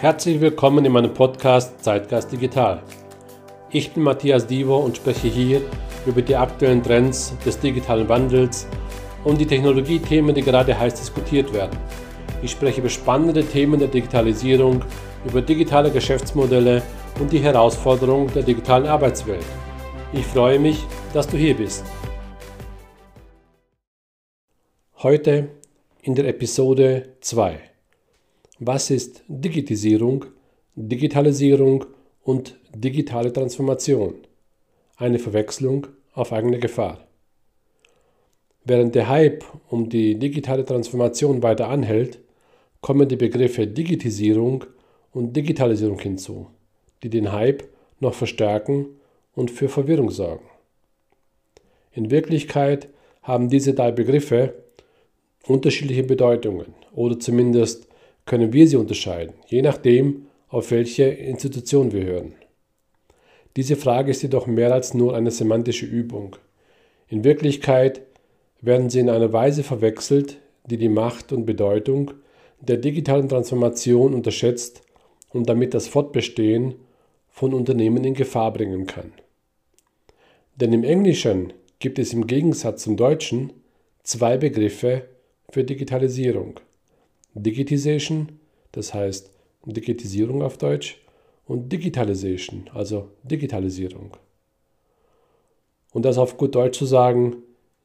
Herzlich willkommen in meinem Podcast Zeitgeist Digital. Ich bin Matthias Divo und spreche hier über die aktuellen Trends des digitalen Wandels und die Technologiethemen, die gerade heiß diskutiert werden. Ich spreche über spannende Themen der Digitalisierung, über digitale Geschäftsmodelle und die Herausforderungen der digitalen Arbeitswelt. Ich freue mich, dass du hier bist. Heute in der Episode 2. Was ist Digitisierung, Digitalisierung und digitale Transformation? Eine Verwechslung auf eigene Gefahr. Während der Hype um die digitale Transformation weiter anhält, kommen die Begriffe Digitisierung und Digitalisierung hinzu, die den Hype noch verstärken und für Verwirrung sorgen. In Wirklichkeit haben diese drei Begriffe unterschiedliche Bedeutungen oder zumindest können wir sie unterscheiden, je nachdem, auf welche Institution wir hören. Diese Frage ist jedoch mehr als nur eine semantische Übung. In Wirklichkeit werden sie in einer Weise verwechselt, die die Macht und Bedeutung der digitalen Transformation unterschätzt und damit das Fortbestehen von Unternehmen in Gefahr bringen kann. Denn im Englischen gibt es im Gegensatz zum Deutschen zwei Begriffe für Digitalisierung. Digitization, das heißt Digitisierung auf Deutsch, und Digitalization, also Digitalisierung. Und das auf gut Deutsch zu sagen,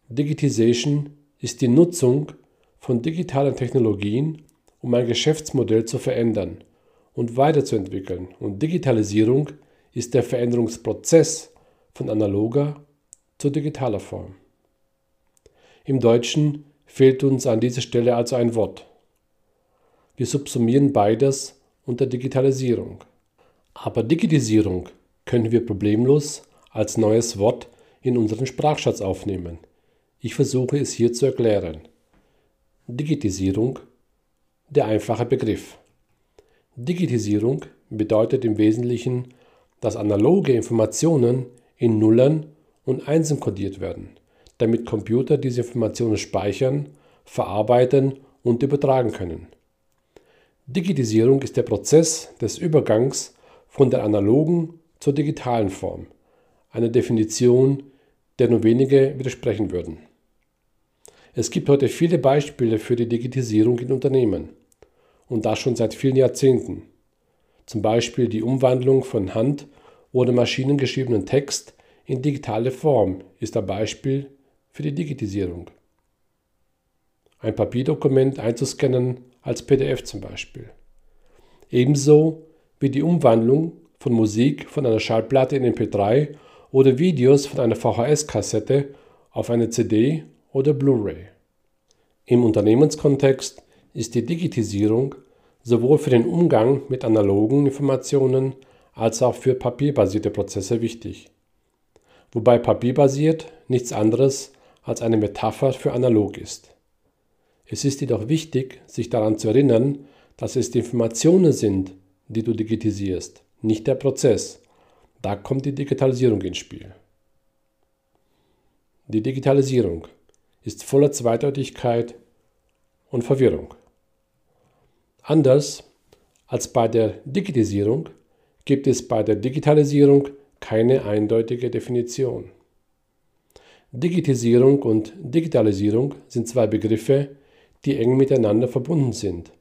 Digitization ist die Nutzung von digitalen Technologien, um ein Geschäftsmodell zu verändern und weiterzuentwickeln. Und Digitalisierung ist der Veränderungsprozess von analoger zu digitaler Form. Im Deutschen fehlt uns an dieser Stelle also ein Wort. Wir subsumieren beides unter Digitalisierung. Aber Digitalisierung können wir problemlos als neues Wort in unseren Sprachschatz aufnehmen. Ich versuche es hier zu erklären. Digitisierung, der einfache Begriff. Digitisierung bedeutet im Wesentlichen, dass analoge Informationen in Nullen und Einsen kodiert werden, damit Computer diese Informationen speichern, verarbeiten und übertragen können. Digitisierung ist der Prozess des Übergangs von der analogen zur digitalen Form, eine Definition, der nur wenige widersprechen würden. Es gibt heute viele Beispiele für die Digitisierung in Unternehmen und das schon seit vielen Jahrzehnten. Zum Beispiel die Umwandlung von hand- oder maschinengeschriebenen Text in digitale Form ist ein Beispiel für die Digitisierung. Ein Papierdokument einzuscannen als PDF zum Beispiel. Ebenso wie die Umwandlung von Musik von einer Schallplatte in MP3 oder Videos von einer VHS-Kassette auf eine CD oder Blu-ray. Im Unternehmenskontext ist die Digitisierung sowohl für den Umgang mit analogen Informationen als auch für papierbasierte Prozesse wichtig. Wobei papierbasiert nichts anderes als eine Metapher für analog ist. Es ist jedoch wichtig, sich daran zu erinnern, dass es die Informationen sind, die du digitisierst, nicht der Prozess. Da kommt die Digitalisierung ins Spiel. Die Digitalisierung ist voller Zweideutigkeit und Verwirrung. Anders als bei der Digitisierung gibt es bei der Digitalisierung keine eindeutige Definition. Digitisierung und Digitalisierung sind zwei Begriffe, die eng miteinander verbunden sind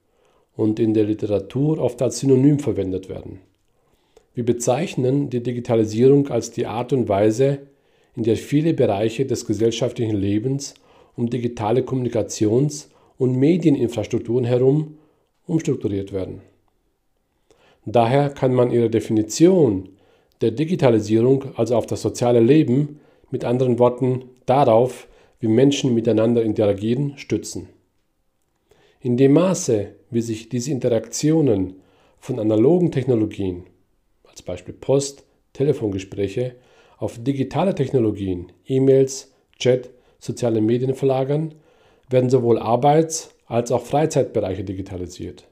und in der Literatur oft als Synonym verwendet werden. Wir bezeichnen die Digitalisierung als die Art und Weise, in der viele Bereiche des gesellschaftlichen Lebens um digitale Kommunikations- und Medieninfrastrukturen herum umstrukturiert werden. Daher kann man ihre Definition der Digitalisierung, also auf das soziale Leben, mit anderen Worten darauf, wie Menschen miteinander interagieren, stützen. In dem Maße, wie sich diese Interaktionen von analogen Technologien, als Beispiel Post, Telefongespräche, auf digitale Technologien, E-Mails, Chat, soziale Medien verlagern, werden sowohl Arbeits- als auch Freizeitbereiche digitalisiert.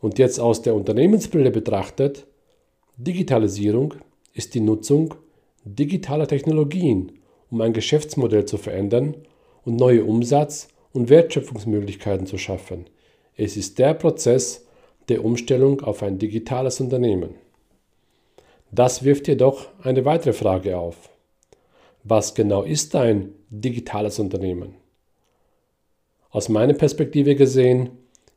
Und jetzt aus der Unternehmensbrille betrachtet, Digitalisierung ist die Nutzung digitaler Technologien, um ein Geschäftsmodell zu verändern und neue Umsatz- und Wertschöpfungsmöglichkeiten zu schaffen. Es ist der Prozess, der Umstellung auf ein digitales Unternehmen. Das wirft jedoch eine weitere Frage auf. Was genau ist ein digitales Unternehmen? Aus meiner Perspektive gesehen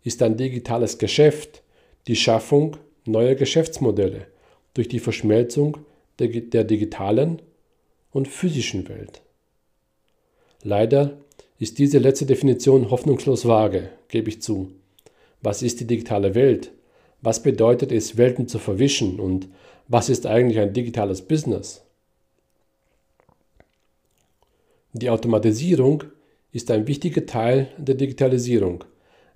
ist ein digitales Geschäft die Schaffung neuer Geschäftsmodelle durch die Verschmelzung der, der digitalen und physischen Welt. Leider ist diese letzte Definition hoffnungslos vage, gebe ich zu. Was ist die digitale Welt? Was bedeutet es, Welten zu verwischen? Und was ist eigentlich ein digitales Business? Die Automatisierung ist ein wichtiger Teil der Digitalisierung,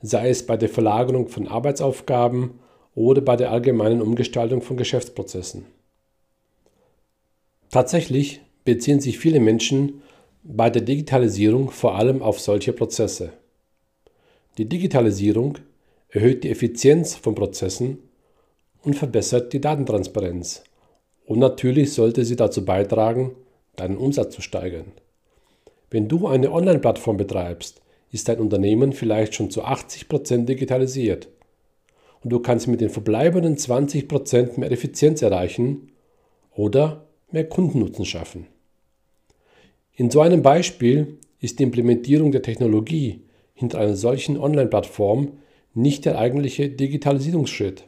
sei es bei der Verlagerung von Arbeitsaufgaben oder bei der allgemeinen Umgestaltung von Geschäftsprozessen. Tatsächlich beziehen sich viele Menschen bei der Digitalisierung vor allem auf solche Prozesse. Die Digitalisierung erhöht die Effizienz von Prozessen und verbessert die Datentransparenz. Und natürlich sollte sie dazu beitragen, deinen Umsatz zu steigern. Wenn du eine Online-Plattform betreibst, ist dein Unternehmen vielleicht schon zu 80% digitalisiert. Und du kannst mit den verbleibenden 20% mehr Effizienz erreichen oder mehr Kundennutzen schaffen. In so einem Beispiel ist die Implementierung der Technologie hinter einer solchen Online-Plattform nicht der eigentliche Digitalisierungsschritt,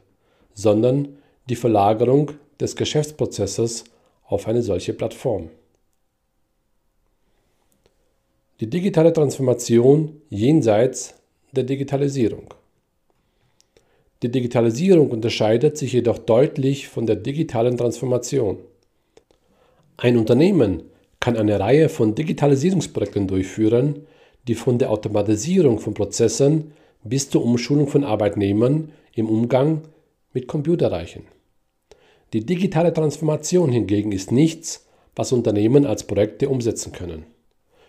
sondern die Verlagerung des Geschäftsprozesses auf eine solche Plattform. Die digitale Transformation jenseits der Digitalisierung. Die Digitalisierung unterscheidet sich jedoch deutlich von der digitalen Transformation. Ein Unternehmen kann eine Reihe von Digitalisierungsprojekten durchführen, die von der Automatisierung von Prozessen bis zur Umschulung von Arbeitnehmern im Umgang mit Computer reichen. Die digitale Transformation hingegen ist nichts, was Unternehmen als Projekte umsetzen können.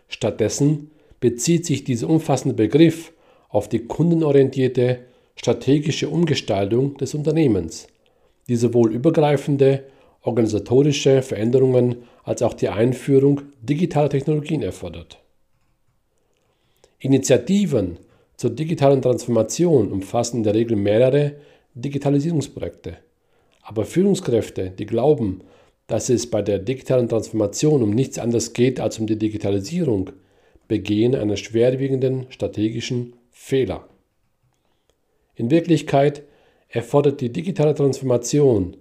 Stattdessen bezieht sich dieser umfassende Begriff auf die kundenorientierte strategische Umgestaltung des Unternehmens, die sowohl übergreifende organisatorische Veränderungen als auch die Einführung digitaler Technologien erfordert. Initiativen zur digitalen Transformation umfassen in der Regel mehrere Digitalisierungsprojekte. Aber Führungskräfte, die glauben, dass es bei der digitalen Transformation um nichts anderes geht als um die Digitalisierung, begehen einen schwerwiegenden strategischen Fehler. In Wirklichkeit erfordert die digitale Transformation,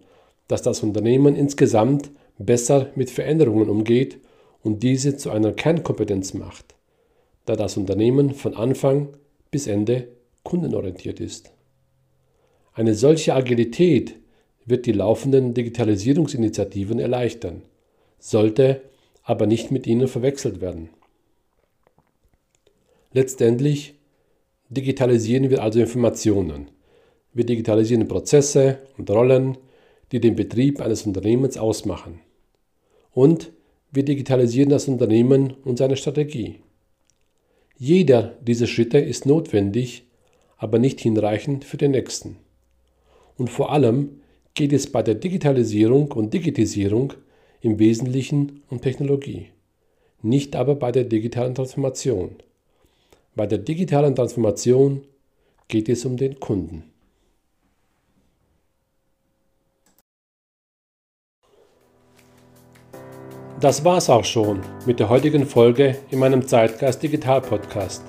dass das Unternehmen insgesamt besser mit Veränderungen umgeht und diese zu einer Kernkompetenz macht, da das Unternehmen von Anfang bis Ende kundenorientiert ist. Eine solche Agilität wird die laufenden Digitalisierungsinitiativen erleichtern, sollte aber nicht mit ihnen verwechselt werden. Letztendlich digitalisieren wir also Informationen. Wir digitalisieren Prozesse und Rollen, die den Betrieb eines Unternehmens ausmachen. Und wir digitalisieren das Unternehmen und seine Strategie. Jeder dieser Schritte ist notwendig, aber nicht hinreichend für den nächsten. Und vor allem geht es bei der Digitalisierung und Digitisierung im Wesentlichen um Technologie, nicht aber bei der digitalen Transformation. Bei der digitalen Transformation geht es um den Kunden. Das war's auch schon mit der heutigen Folge in meinem Zeitgeist Digital Podcast.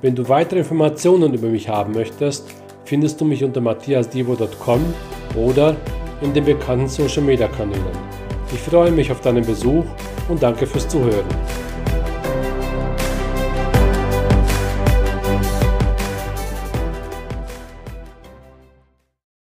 Wenn du weitere Informationen über mich haben möchtest, findest du mich unter matthiasdivo.com oder in den bekannten Social Media Kanälen. Ich freue mich auf deinen Besuch und danke fürs Zuhören.